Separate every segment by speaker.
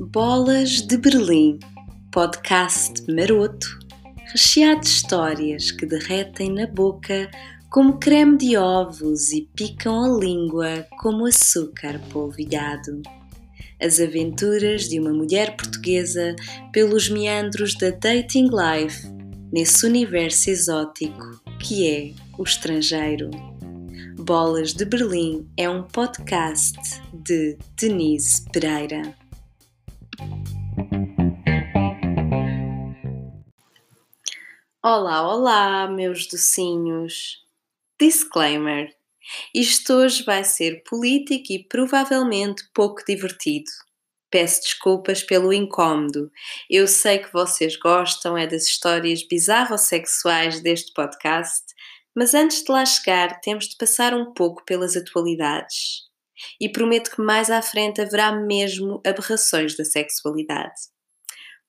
Speaker 1: Bolas de Berlim, podcast maroto, recheado de histórias que derretem na boca como creme de ovos e picam a língua como açúcar polvilhado. As aventuras de uma mulher portuguesa pelos meandros da dating life nesse universo exótico que é o estrangeiro. Bolas de Berlim é um podcast de Denise Pereira. Olá, olá, meus docinhos. Disclaimer: isto hoje vai ser político e provavelmente pouco divertido. Peço desculpas pelo incómodo. Eu sei que vocês gostam é das histórias bizarro-sexuais deste podcast, mas antes de lá chegar, temos de passar um pouco pelas atualidades. E prometo que mais à frente haverá mesmo aberrações da sexualidade.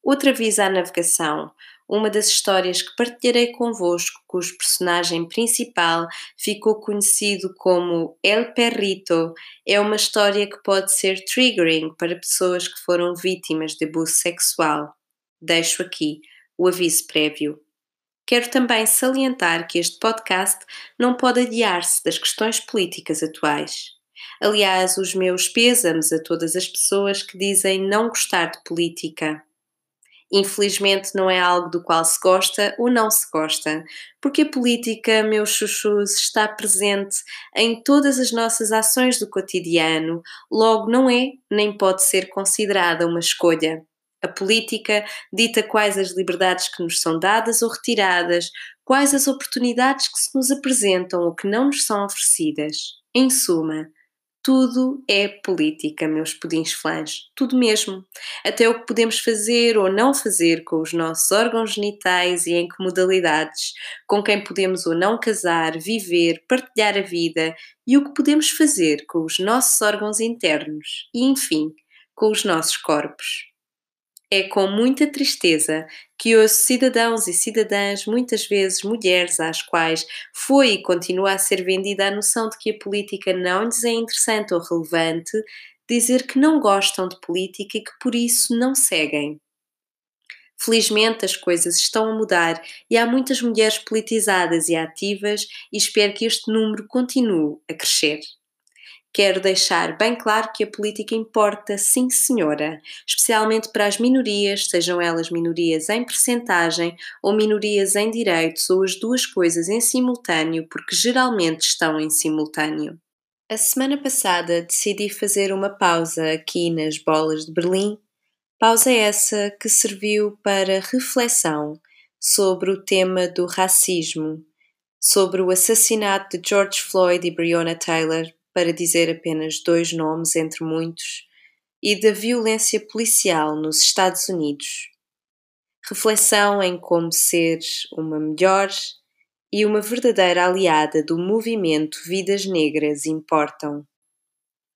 Speaker 1: Outra visa à navegação, uma das histórias que partilharei convosco, cujo personagem principal ficou conhecido como El Perrito, é uma história que pode ser triggering para pessoas que foram vítimas de abuso sexual. Deixo aqui o aviso prévio. Quero também salientar que este podcast não pode adiar-se das questões políticas atuais. Aliás, os meus pêsames a todas as pessoas que dizem não gostar de política. Infelizmente não é algo do qual se gosta ou não se gosta, porque a política, meus chuchus, está presente em todas as nossas ações do cotidiano, logo não é nem pode ser considerada uma escolha. A política dita quais as liberdades que nos são dadas ou retiradas, quais as oportunidades que se nos apresentam ou que não nos são oferecidas. Em suma, tudo é política, meus pudins flãs. Tudo mesmo. Até o que podemos fazer ou não fazer com os nossos órgãos genitais e em que modalidades, com quem podemos ou não casar, viver, partilhar a vida e o que podemos fazer com os nossos órgãos internos e, enfim, com os nossos corpos. É com muita tristeza que ouço cidadãos e cidadãs, muitas vezes mulheres, às quais foi e continua a ser vendida a noção de que a política não lhes é interessante ou relevante, dizer que não gostam de política e que por isso não seguem. Felizmente as coisas estão a mudar e há muitas mulheres politizadas e ativas e espero que este número continue a crescer. Quero deixar bem claro que a política importa, sim senhora, especialmente para as minorias, sejam elas minorias em percentagem ou minorias em direitos ou as duas coisas em simultâneo, porque geralmente estão em simultâneo. A semana passada decidi fazer uma pausa aqui nas bolas de Berlim, pausa essa que serviu para reflexão sobre o tema do racismo, sobre o assassinato de George Floyd e Breonna Taylor para dizer apenas dois nomes entre muitos, e da violência policial nos Estados Unidos. Reflexão em como ser uma melhor e uma verdadeira aliada do movimento Vidas Negras Importam.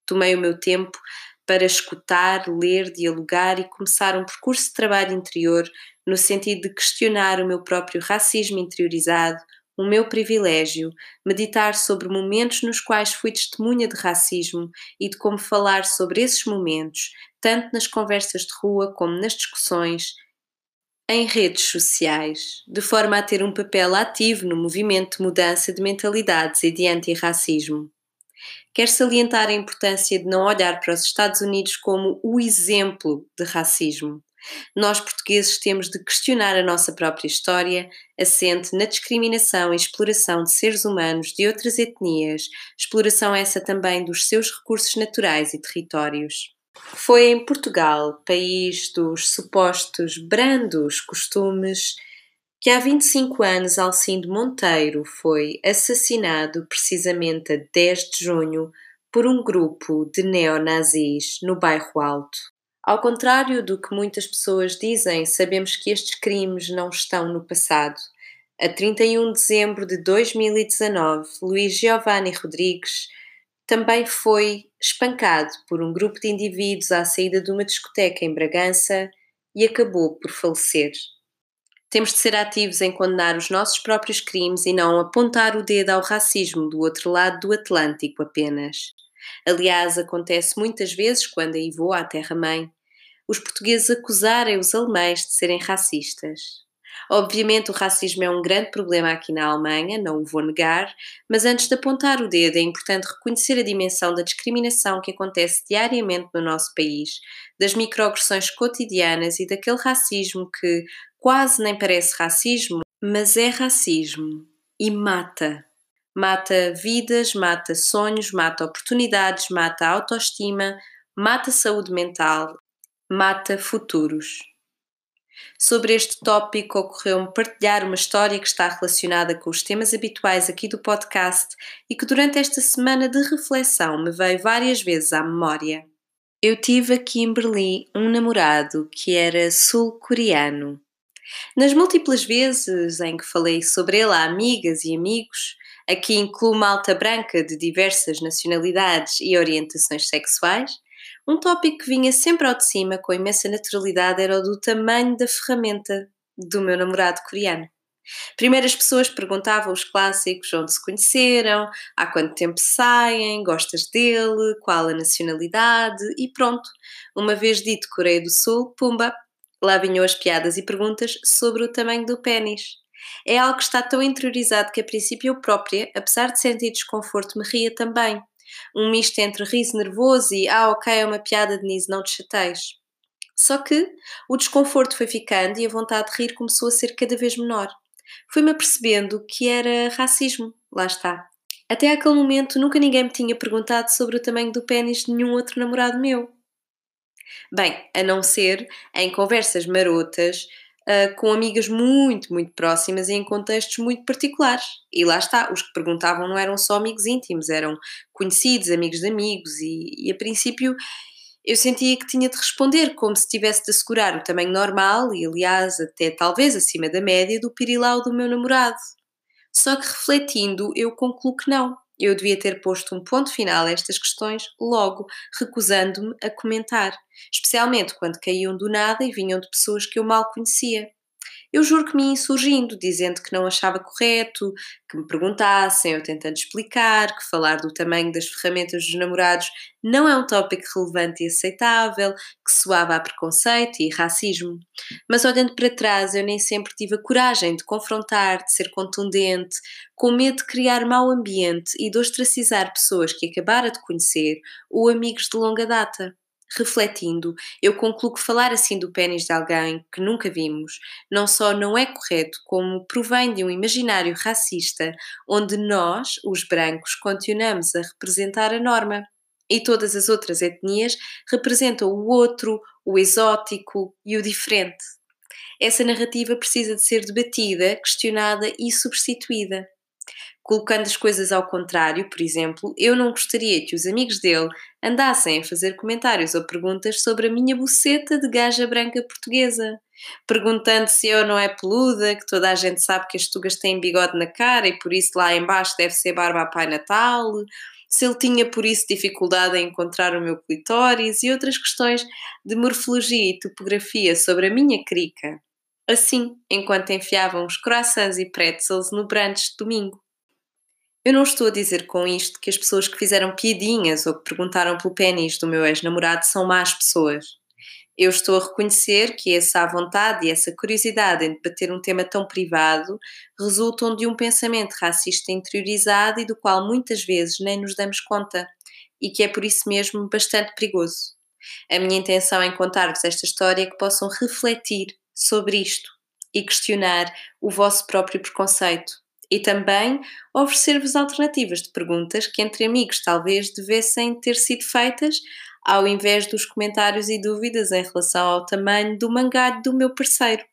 Speaker 1: Tomei o meu tempo para escutar, ler, dialogar e começar um percurso de trabalho interior no sentido de questionar o meu próprio racismo interiorizado, o meu privilégio, meditar sobre momentos nos quais fui testemunha de racismo e de como falar sobre esses momentos, tanto nas conversas de rua como nas discussões, em redes sociais, de forma a ter um papel ativo no movimento de mudança de mentalidades e de antirracismo. Quero salientar a importância de não olhar para os Estados Unidos como o exemplo de racismo. Nós, portugueses, temos de questionar a nossa própria história, assente na discriminação e exploração de seres humanos de outras etnias, exploração essa também dos seus recursos naturais e territórios. Foi em Portugal, país dos supostos brandos costumes, que há 25 anos Alcindo Monteiro foi assassinado precisamente a 10 de junho por um grupo de neonazis no bairro Alto. Ao contrário do que muitas pessoas dizem, sabemos que estes crimes não estão no passado. A 31 de dezembro de 2019, Luís Giovanni Rodrigues também foi espancado por um grupo de indivíduos à saída de uma discoteca em Bragança e acabou por falecer. Temos de ser ativos em condenar os nossos próprios crimes e não apontar o dedo ao racismo do outro lado do Atlântico apenas. Aliás, acontece muitas vezes quando aí vou à terra-mãe, os portugueses acusarem os alemães de serem racistas. Obviamente, o racismo é um grande problema aqui na Alemanha, não o vou negar, mas antes de apontar o dedo, é importante reconhecer a dimensão da discriminação que acontece diariamente no nosso país, das microagressões cotidianas e daquele racismo que quase nem parece racismo, mas é racismo e mata. Mata vidas, mata sonhos, mata oportunidades, mata autoestima, mata saúde mental, mata futuros. Sobre este tópico, ocorreu-me partilhar uma história que está relacionada com os temas habituais aqui do podcast e que durante esta semana de reflexão me veio várias vezes à memória. Eu tive aqui em Berlim um namorado que era sul-coreano. Nas múltiplas vezes em que falei sobre ele a amigas e amigos, aqui incluo uma alta branca de diversas nacionalidades e orientações sexuais, um tópico que vinha sempre ao de cima com imensa naturalidade era o do tamanho da ferramenta do meu namorado coreano. Primeiro as pessoas perguntavam os clássicos onde se conheceram, há quanto tempo saem, gostas dele, qual a nacionalidade e pronto. Uma vez dito Coreia do Sul, pumba, lá vinham as piadas e perguntas sobre o tamanho do pênis. É algo que está tão interiorizado que a princípio eu própria, apesar de sentir desconforto, me ria também um misto entre riso nervoso e ah, ok, é uma piada, Denise, não te chateias. Só que o desconforto foi ficando e a vontade de rir começou a ser cada vez menor. Fui-me apercebendo que era racismo, lá está. Até aquele momento nunca ninguém me tinha perguntado sobre o tamanho do pênis de nenhum outro namorado meu. Bem, a não ser em conversas marotas uh, com amigas muito, muito próximas e em contextos muito particulares. E lá está, os que perguntavam não eram só amigos íntimos, eram conhecidos, amigos de amigos, e, e a princípio eu sentia que tinha de responder como se tivesse de assegurar o tamanho normal e, aliás, até talvez acima da média do pirilau do meu namorado. Só que refletindo, eu concluo que não. Eu devia ter posto um ponto final a estas questões logo, recusando-me a comentar, especialmente quando caíam do nada e vinham de pessoas que eu mal conhecia. Eu juro que me insurgindo, dizendo que não achava correto, que me perguntassem, eu tentando explicar, que falar do tamanho das ferramentas dos namorados não é um tópico relevante e aceitável, que soava a preconceito e racismo. Mas olhando para trás, eu nem sempre tive a coragem de confrontar, de ser contundente, com medo de criar mau ambiente e de ostracizar pessoas que acabara de conhecer ou amigos de longa data. Refletindo, eu concluo que falar assim do pênis de alguém que nunca vimos não só não é correto, como provém de um imaginário racista onde nós, os brancos, continuamos a representar a norma e todas as outras etnias representam o outro, o exótico e o diferente. Essa narrativa precisa de ser debatida, questionada e substituída colocando as coisas ao contrário, por exemplo, eu não gostaria que os amigos dele andassem a fazer comentários ou perguntas sobre a minha buceta de gaja branca portuguesa, perguntando se eu não é peluda, que toda a gente sabe que as tugas têm bigode na cara e por isso lá embaixo deve ser barba a Pai Natal, se ele tinha por isso dificuldade em encontrar o meu clitóris e outras questões de morfologia e topografia sobre a minha crica. Assim, enquanto enfiavam os croissants e pretzels no brunch de domingo. Eu não estou a dizer com isto que as pessoas que fizeram piadinhas ou que perguntaram pelo pênis do meu ex-namorado são más pessoas. Eu estou a reconhecer que essa vontade e essa curiosidade em debater um tema tão privado resultam de um pensamento racista interiorizado e do qual muitas vezes nem nos damos conta, e que é por isso mesmo bastante perigoso. A minha intenção em contar-vos esta história é que possam refletir sobre isto e questionar o vosso próprio preconceito, e também oferecer-vos alternativas de perguntas que entre amigos talvez devessem ter sido feitas ao invés dos comentários e dúvidas em relação ao tamanho do mangalho do meu parceiro.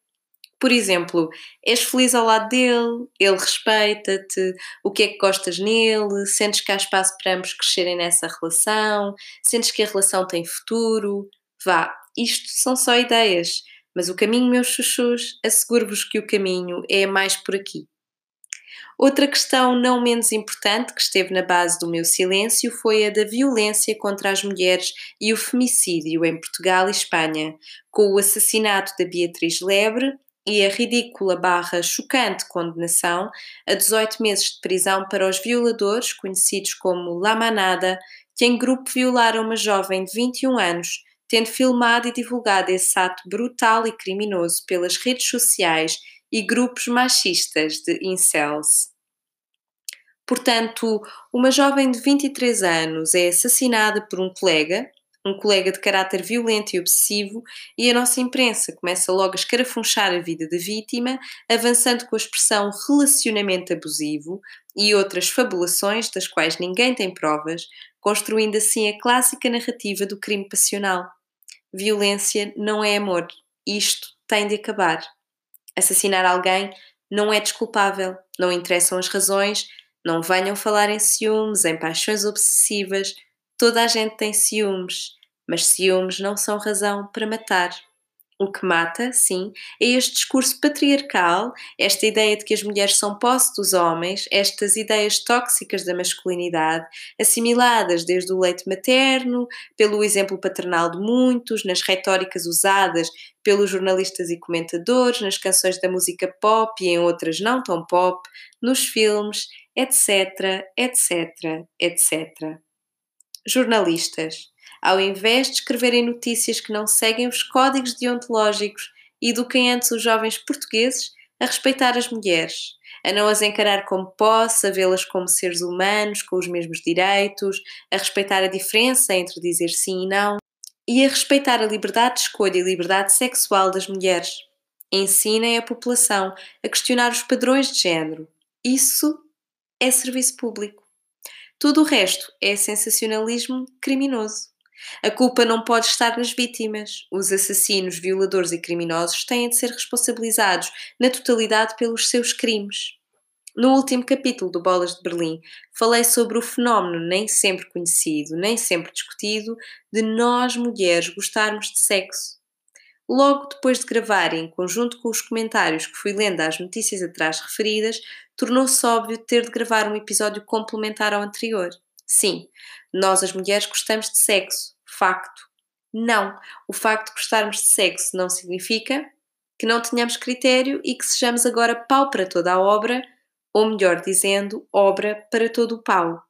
Speaker 1: Por exemplo, és feliz ao lado dele, ele respeita-te, o que é que gostas nele, sentes que há espaço para ambos crescerem nessa relação, sentes que a relação tem futuro. Vá, isto são só ideias, mas o caminho, meus chuchus, asseguro-vos que o caminho é mais por aqui. Outra questão não menos importante que esteve na base do meu silêncio foi a da violência contra as mulheres e o femicídio em Portugal e Espanha, com o assassinato da Beatriz Lebre e a ridícula barra chocante condenação a 18 meses de prisão para os violadores, conhecidos como La Manada, que em grupo violaram uma jovem de 21 anos, tendo filmado e divulgado esse ato brutal e criminoso pelas redes sociais e grupos machistas de incels. Portanto, uma jovem de 23 anos é assassinada por um colega, um colega de caráter violento e obsessivo, e a nossa imprensa começa logo a escarafunchar a vida da vítima, avançando com a expressão relacionamento abusivo e outras fabulações das quais ninguém tem provas, construindo assim a clássica narrativa do crime passional. Violência não é amor. Isto tem de acabar. Assassinar alguém não é desculpável, não interessam as razões, não venham falar em ciúmes, em paixões obsessivas. Toda a gente tem ciúmes mas ciúmes não são razão para matar. O que mata, sim, é este discurso patriarcal, esta ideia de que as mulheres são posse dos homens, estas ideias tóxicas da masculinidade, assimiladas desde o leite materno, pelo exemplo paternal de muitos, nas retóricas usadas pelos jornalistas e comentadores, nas canções da música pop e em outras não tão pop, nos filmes, etc, etc, etc. Jornalistas ao invés de escreverem notícias que não seguem os códigos deontológicos, eduquem antes os jovens portugueses a respeitar as mulheres, a não as encarar como posse, a vê-las como seres humanos com os mesmos direitos, a respeitar a diferença entre dizer sim e não e a respeitar a liberdade de escolha e liberdade sexual das mulheres. Ensinem a população a questionar os padrões de género. Isso é serviço público. Tudo o resto é sensacionalismo criminoso. A culpa não pode estar nas vítimas. Os assassinos, violadores e criminosos têm de ser responsabilizados na totalidade pelos seus crimes. No último capítulo do Bolas de Berlim, falei sobre o fenómeno nem sempre conhecido, nem sempre discutido, de nós mulheres gostarmos de sexo. Logo depois de gravar, em conjunto com os comentários que fui lendo às notícias atrás referidas, tornou-se óbvio ter de gravar um episódio complementar ao anterior. Sim, nós as mulheres gostamos de sexo. Facto. Não. O facto de gostarmos de sexo não significa que não tenhamos critério e que sejamos agora pau para toda a obra, ou melhor dizendo, obra para todo o pau.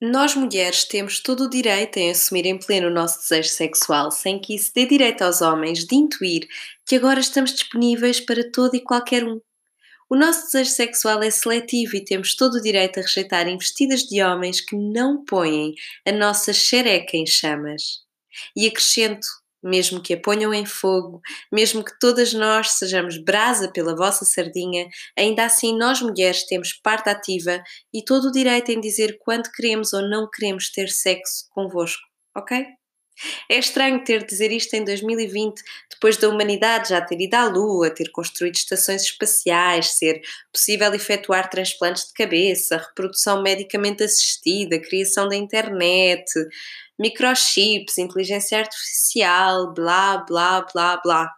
Speaker 1: Nós mulheres temos todo o direito em assumir em pleno o nosso desejo sexual, sem que isso dê direito aos homens de intuir que agora estamos disponíveis para todo e qualquer um. O nosso desejo sexual é seletivo e temos todo o direito a rejeitar investidas de homens que não põem a nossa xereca em chamas. E acrescento, mesmo que a ponham em fogo, mesmo que todas nós sejamos brasa pela vossa sardinha, ainda assim nós mulheres temos parte ativa e todo o direito em dizer quando queremos ou não queremos ter sexo convosco, ok? É estranho ter de dizer isto em 2020, depois da humanidade já ter ido à Lua, ter construído estações espaciais, ser possível efetuar transplantes de cabeça, reprodução medicamente assistida, criação da internet, microchips, inteligência artificial, blá, blá, blá, blá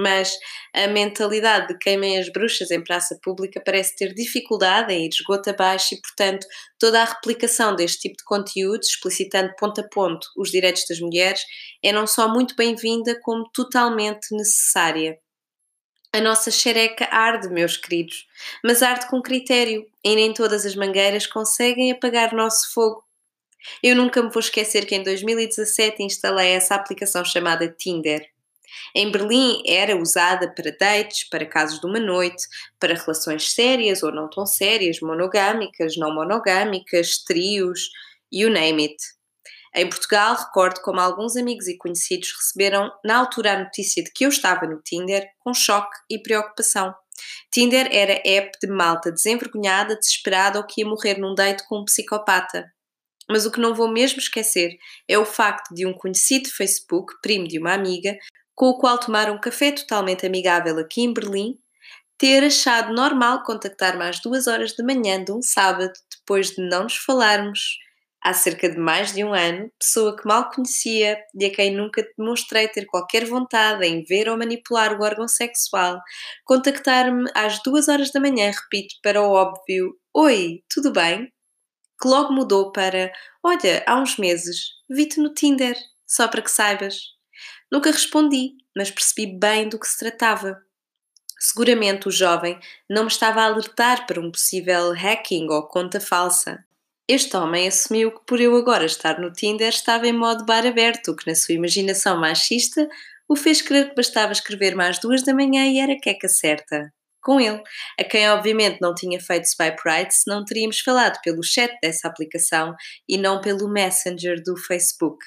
Speaker 1: mas a mentalidade de queimem as bruxas em praça pública parece ter dificuldade em ir esgoto abaixo e, portanto, toda a replicação deste tipo de conteúdos, explicitando ponto a ponto os direitos das mulheres, é não só muito bem-vinda, como totalmente necessária. A nossa xereca arde, meus queridos, mas arde com critério, e nem todas as mangueiras conseguem apagar nosso fogo. Eu nunca me vou esquecer que em 2017 instalei essa aplicação chamada Tinder. Em Berlim era usada para dates, para casos de uma noite, para relações sérias ou não tão sérias, monogâmicas, não monogâmicas, trios, you name it. Em Portugal, recordo como alguns amigos e conhecidos receberam na altura a notícia de que eu estava no Tinder com choque e preocupação. Tinder era app de malta desenvergonhada, desesperada ou que ia morrer num date com um psicopata. Mas o que não vou mesmo esquecer é o facto de um conhecido Facebook, primo de uma amiga, com o qual tomaram um café totalmente amigável aqui em Berlim, ter achado normal contactar-me às duas horas da manhã de um sábado, depois de não nos falarmos há cerca de mais de um ano, pessoa que mal conhecia e a quem nunca demonstrei ter qualquer vontade em ver ou manipular o órgão sexual, contactar-me às duas horas da manhã, repito, para o óbvio: Oi, tudo bem? Que logo mudou para: Olha, há uns meses vi-te no Tinder, só para que saibas. Nunca respondi, mas percebi bem do que se tratava. Seguramente o jovem não me estava a alertar para um possível hacking ou conta falsa. Este homem assumiu que por eu agora estar no Tinder estava em modo bar aberto, que na sua imaginação machista o fez crer que bastava escrever mais duas da manhã e era queca certa. Com ele, a quem obviamente não tinha feito swipe right se não teríamos falado pelo chat dessa aplicação e não pelo Messenger do Facebook.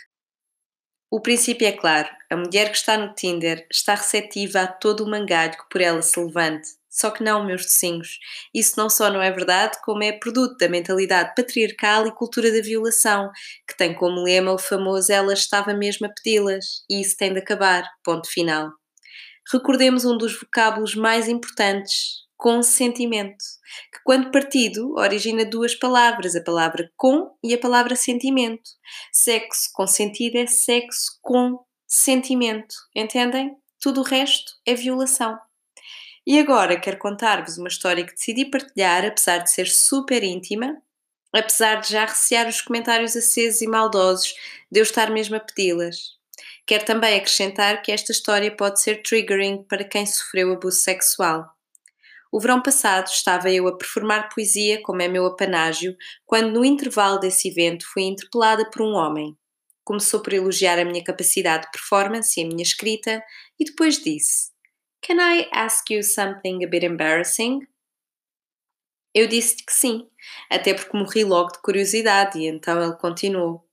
Speaker 1: O princípio é claro: a mulher que está no Tinder está receptiva a todo o mangalho que por ela se levante. Só que não, meus docinhos. Isso não só não é verdade, como é produto da mentalidade patriarcal e cultura da violação, que tem como lema o famoso ela estava mesmo a pedi-las, e isso tem de acabar. Ponto final. Recordemos um dos vocábulos mais importantes, consentimento, que quando partido origina duas palavras, a palavra com e a palavra sentimento. Sexo consentido é sexo com sentimento, entendem? Tudo o resto é violação. E agora quero contar-vos uma história que decidi partilhar, apesar de ser super íntima, apesar de já recear os comentários acesos e maldosos de eu estar mesmo a pedi-las. Quero também acrescentar que esta história pode ser triggering para quem sofreu abuso sexual. O verão passado estava eu a performar poesia, como é meu apanágio, quando no intervalo desse evento fui interpelada por um homem. Começou por elogiar a minha capacidade de performance e a minha escrita e depois disse: Can I ask you something a bit embarrassing? Eu disse que sim, até porque morri logo de curiosidade e então ele continuou.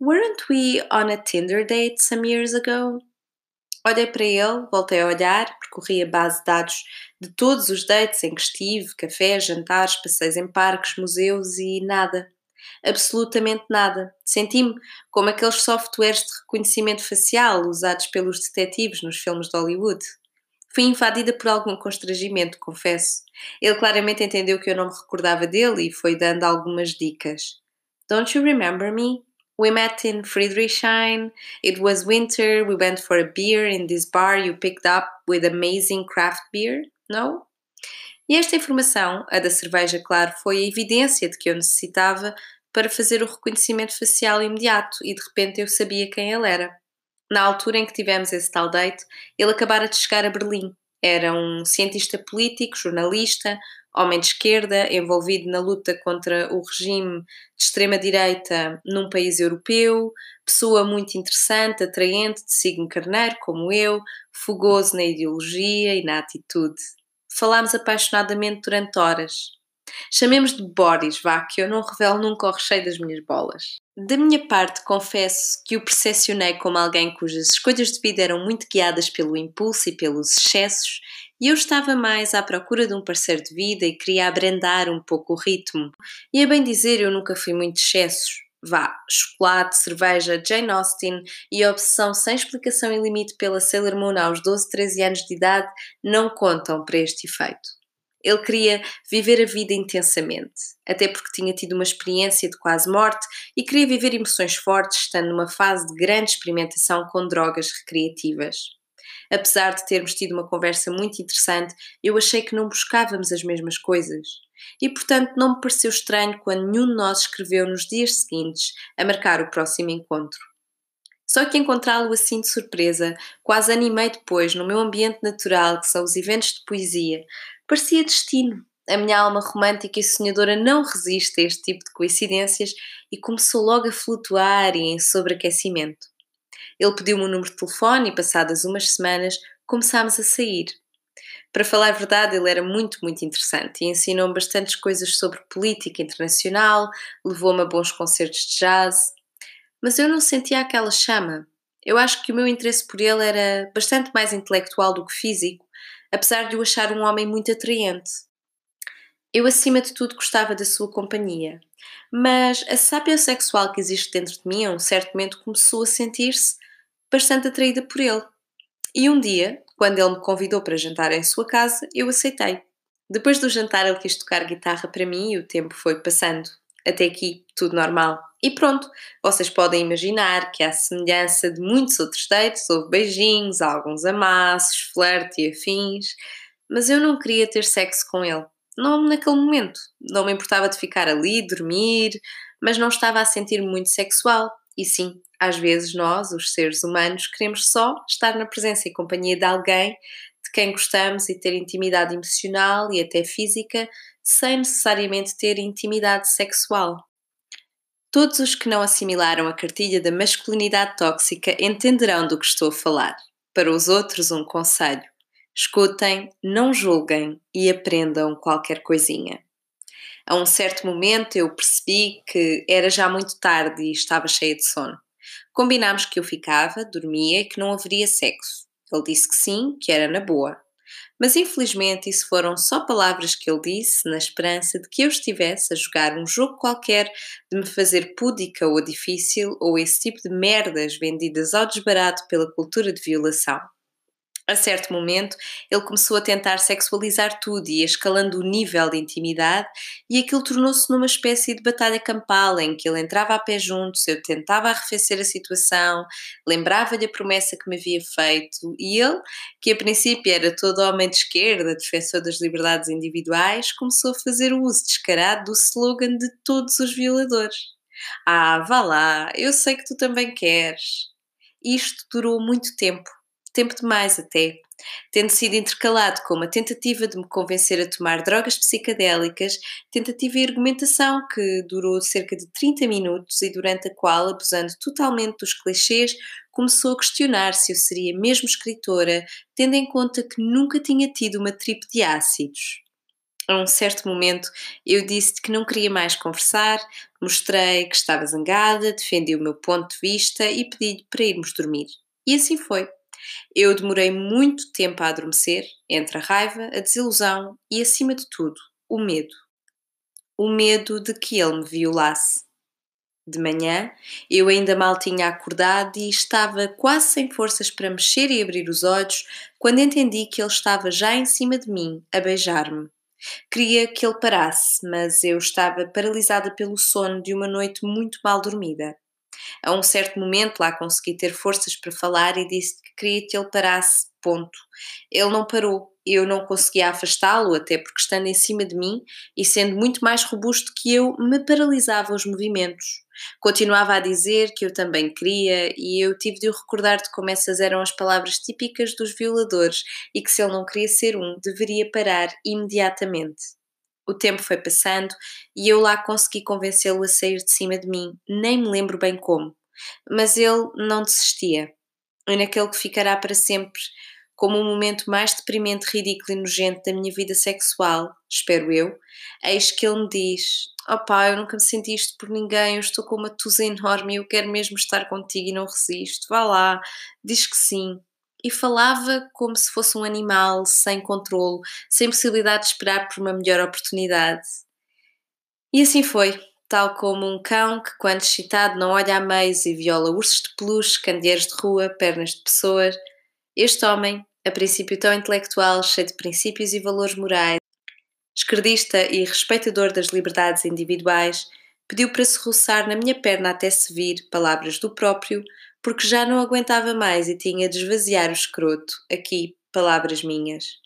Speaker 1: Weren't we on a Tinder date some years ago? Olhei para ele, voltei a olhar, percorri a base de dados de todos os dates em que estive, cafés, jantares, passeios em parques, museus e nada. Absolutamente nada. Senti-me como aqueles softwares de reconhecimento facial usados pelos detetives nos filmes de Hollywood. Fui invadida por algum constrangimento, confesso. Ele claramente entendeu que eu não me recordava dele e foi dando algumas dicas. Don't you remember me? We met in Friedrichshain. It was winter. We went for a beer in this bar you picked up with amazing craft beer. No? E esta informação, a da cerveja, claro, foi a evidência de que eu necessitava para fazer o reconhecimento facial imediato e de repente eu sabia quem ele era. Na altura em que tivemos esse tal date, ele acabara de chegar a Berlim. Era um cientista político, jornalista, homem de esquerda, envolvido na luta contra o regime de extrema-direita num país europeu, pessoa muito interessante, atraente, de signo carneiro, como eu, fogoso na ideologia e na atitude. Falámos apaixonadamente durante horas. Chamemos de Boris, vá, que eu não revelo nunca o recheio das minhas bolas. Da minha parte, confesso que o percepcionei como alguém cujas escolhas de vida eram muito guiadas pelo impulso e pelos excessos, e eu estava mais à procura de um parceiro de vida e queria abrandar um pouco o ritmo. E a bem dizer, eu nunca fui muito de excessos. Vá, chocolate, cerveja, Jane Austen e obsessão sem explicação e limite pela Sailor Moon aos 12, 13 anos de idade não contam para este efeito. Ele queria viver a vida intensamente, até porque tinha tido uma experiência de quase morte e queria viver emoções fortes, estando numa fase de grande experimentação com drogas recreativas. Apesar de termos tido uma conversa muito interessante, eu achei que não buscávamos as mesmas coisas. E portanto não me pareceu estranho quando nenhum de nós escreveu nos dias seguintes a marcar o próximo encontro. Só que encontrá-lo assim de surpresa, quase animei depois, no meu ambiente natural, que são os eventos de poesia, Parecia destino. A minha alma romântica e sonhadora não resiste a este tipo de coincidências e começou logo a flutuar e em sobreaquecimento. Ele pediu-me o um número de telefone e, passadas umas semanas, começámos a sair. Para falar a verdade, ele era muito, muito interessante e ensinou-me bastantes coisas sobre política internacional, levou-me a bons concertos de jazz. Mas eu não sentia aquela chama. Eu acho que o meu interesse por ele era bastante mais intelectual do que físico apesar de o achar um homem muito atraente. Eu, acima de tudo, gostava da sua companhia, mas a sábia sexual que existe dentro de mim, a um certo momento, começou a sentir-se bastante atraída por ele. E um dia, quando ele me convidou para jantar em sua casa, eu aceitei. Depois do jantar, ele quis tocar guitarra para mim e o tempo foi passando. Até aqui, tudo normal. E pronto, vocês podem imaginar que, à semelhança de muitos outros dates, houve beijinhos, alguns amassos, flerte e afins, mas eu não queria ter sexo com ele. Não naquele momento. Não me importava de ficar ali, dormir, mas não estava a sentir muito sexual. E sim, às vezes nós, os seres humanos, queremos só estar na presença e companhia de alguém de de quem gostamos e ter intimidade emocional e até física, sem necessariamente ter intimidade sexual. Todos os que não assimilaram a cartilha da masculinidade tóxica entenderão do que estou a falar. Para os outros, um conselho: escutem, não julguem e aprendam qualquer coisinha. A um certo momento eu percebi que era já muito tarde e estava cheia de sono. Combinámos que eu ficava, dormia e que não haveria sexo. Ele disse que sim, que era na boa. Mas infelizmente isso foram só palavras que ele disse, na esperança de que eu estivesse a jogar um jogo qualquer de me fazer púdica ou difícil, ou esse tipo de merdas vendidas ao desbarato pela cultura de violação. A certo momento, ele começou a tentar sexualizar tudo e escalando o nível de intimidade, e aquilo tornou-se numa espécie de batalha campal em que ele entrava a pé juntos, eu tentava arrefecer a situação, lembrava-lhe a promessa que me havia feito, e ele, que a princípio era todo homem de esquerda, defensor das liberdades individuais, começou a fazer o uso descarado do slogan de todos os violadores. Ah, vá lá, eu sei que tu também queres. Isto durou muito tempo tempo demais até, tendo sido intercalado com uma tentativa de me convencer a tomar drogas psicadélicas, tentativa e argumentação que durou cerca de 30 minutos e durante a qual, abusando totalmente dos clichês, começou a questionar se eu seria mesmo escritora, tendo em conta que nunca tinha tido uma trip de ácidos. A um certo momento eu disse que não queria mais conversar, mostrei que estava zangada, defendi o meu ponto de vista e pedi-lhe para irmos dormir. E assim foi. Eu demorei muito tempo a adormecer, entre a raiva, a desilusão e, acima de tudo, o medo. O medo de que ele me violasse. De manhã, eu ainda mal tinha acordado e estava quase sem forças para mexer e abrir os olhos quando entendi que ele estava já em cima de mim, a beijar-me. Queria que ele parasse, mas eu estava paralisada pelo sono de uma noite muito mal dormida. A um certo momento lá consegui ter forças para falar e disse que queria que ele parasse, ponto. Ele não parou, eu não conseguia afastá-lo, até porque estando em cima de mim e sendo muito mais robusto que eu, me paralisava os movimentos. Continuava a dizer que eu também queria e eu tive de o recordar de como essas eram as palavras típicas dos violadores e que se ele não queria ser um, deveria parar imediatamente. O tempo foi passando e eu lá consegui convencê-lo a sair de cima de mim, nem me lembro bem como. Mas ele não desistia. E naquele que ficará para sempre como o momento mais deprimente, ridículo e nojento da minha vida sexual, espero eu, eis que ele me diz: Opá, eu nunca me senti isto por ninguém, eu estou com uma tusa enorme e eu quero mesmo estar contigo e não resisto. Vá lá, diz que sim e falava como se fosse um animal, sem controle, sem possibilidade de esperar por uma melhor oportunidade. E assim foi, tal como um cão que, quando excitado, não olha a meios e viola ursos de peluche, candeeiros de rua, pernas de pessoas. Este homem, a princípio tão intelectual, cheio de princípios e valores morais, esquerdista e respeitador das liberdades individuais, pediu para se roçar na minha perna até se vir, palavras do próprio, porque já não aguentava mais e tinha de esvaziar o escroto. Aqui, palavras minhas.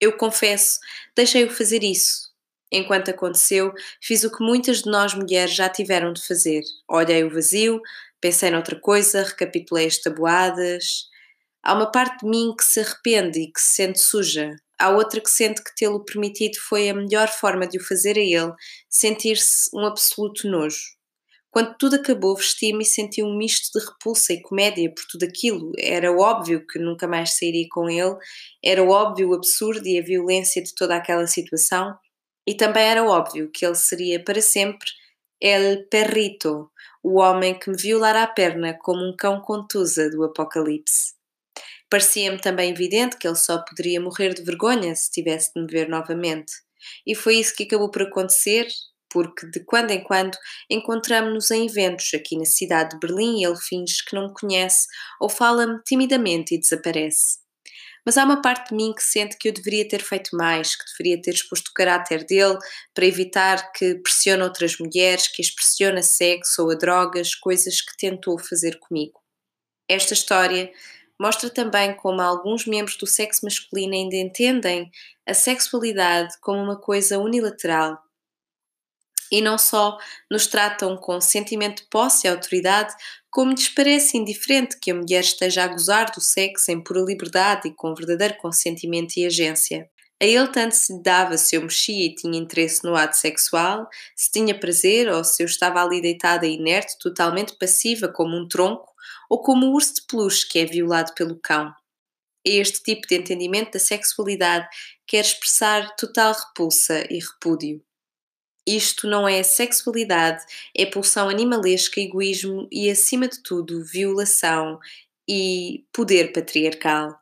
Speaker 1: Eu confesso, deixei-o fazer isso. Enquanto aconteceu, fiz o que muitas de nós mulheres já tiveram de fazer. Olhei o vazio, pensei noutra coisa, recapitulei as tabuadas. Há uma parte de mim que se arrepende e que se sente suja. Há outra que sente que tê-lo permitido foi a melhor forma de o fazer a ele, sentir-se um absoluto nojo. Quando tudo acabou, vesti-me e senti um misto de repulsa e comédia por tudo aquilo. Era óbvio que nunca mais sairia com ele, era óbvio o absurdo e a violência de toda aquela situação, e também era óbvio que ele seria para sempre El Perrito, o homem que me violara a perna como um cão contusa do apocalipse. Parecia-me também evidente que ele só poderia morrer de vergonha se tivesse de me ver novamente. E foi isso que acabou por acontecer, porque de quando em quando encontramos-nos em eventos aqui na cidade de Berlim e ele finge que não me conhece ou fala-me timidamente e desaparece. Mas há uma parte de mim que sente que eu deveria ter feito mais, que deveria ter exposto o caráter dele para evitar que pressione outras mulheres, que as pressione a sexo ou a drogas, coisas que tentou fazer comigo. Esta história mostra também como alguns membros do sexo masculino ainda entendem a sexualidade como uma coisa unilateral E não só nos tratam com sentimento de posse e autoridade, como lhes parece indiferente que a mulher esteja a gozar do sexo em pura liberdade e com verdadeiro consentimento e agência. A ele tanto se dava se eu mexia e tinha interesse no ato sexual, se tinha prazer ou se eu estava ali deitada inerte, totalmente passiva como um tronco, ou como o urso de peluche que é violado pelo cão. Este tipo de entendimento da sexualidade quer expressar total repulsa e repúdio. Isto não é sexualidade, é pulsão animalesca, egoísmo e, acima de tudo, violação e poder patriarcal.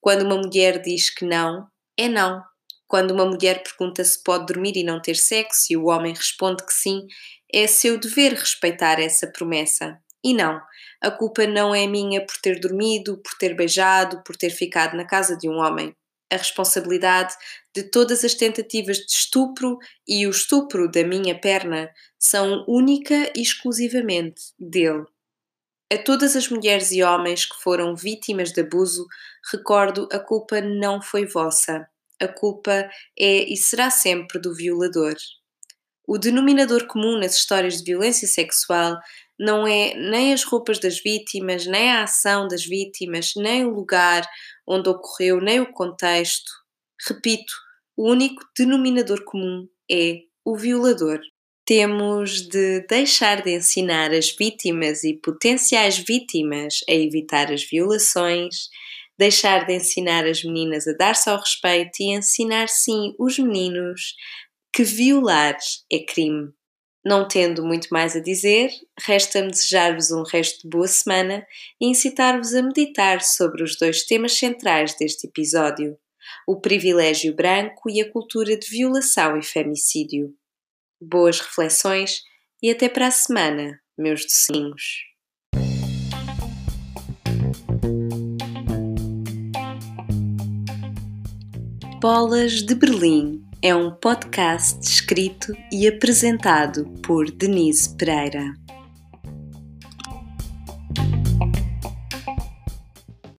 Speaker 1: Quando uma mulher diz que não, é não. Quando uma mulher pergunta se pode dormir e não ter sexo e o homem responde que sim, é seu dever respeitar essa promessa. E não, a culpa não é minha por ter dormido, por ter beijado, por ter ficado na casa de um homem. A responsabilidade de todas as tentativas de estupro e o estupro da minha perna são única e exclusivamente dele. A todas as mulheres e homens que foram vítimas de abuso, recordo: a culpa não foi vossa. A culpa é e será sempre do violador. O denominador comum nas histórias de violência sexual não é nem as roupas das vítimas, nem a ação das vítimas, nem o lugar onde ocorreu, nem o contexto. Repito, o único denominador comum é o violador. Temos de deixar de ensinar as vítimas e potenciais vítimas a evitar as violações, deixar de ensinar as meninas a dar-se ao respeito e ensinar sim os meninos que violar é crime. Não tendo muito mais a dizer, resta-me desejar-vos um resto de boa semana e incitar-vos a meditar sobre os dois temas centrais deste episódio: o privilégio branco e a cultura de violação e femicídio. Boas reflexões e até para a semana, meus docinhos. Bolas de Berlim é um podcast escrito e apresentado por Denise Pereira.